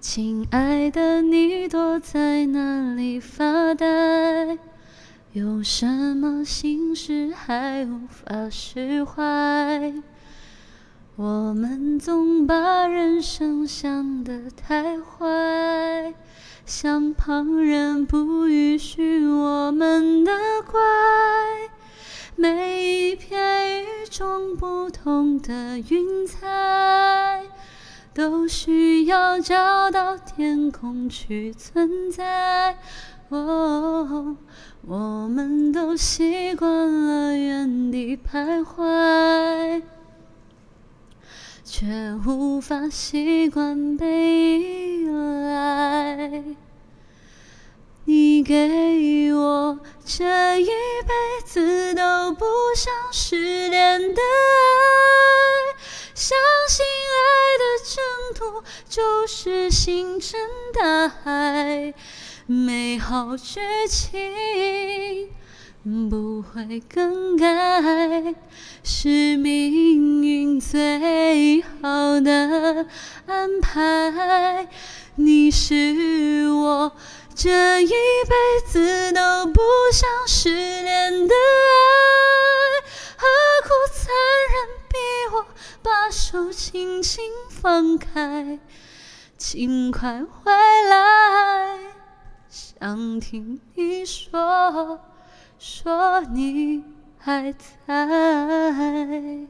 亲爱的，你躲在哪里发呆？有什么心事还无法释怀？我们总把人生想得太坏，像旁人不允许我们的怪。每一片与众不同的云彩，都需要找到天空去存在。哦，我们都习惯了原地徘徊，却无法习惯被依赖。你给我这一辈子都不想失联的爱，相途就是星辰大海，美好剧情不会更改，是命运最好的安排。你是我。这一辈子都不把手轻轻放开？请快回来，想听你说，说你还在。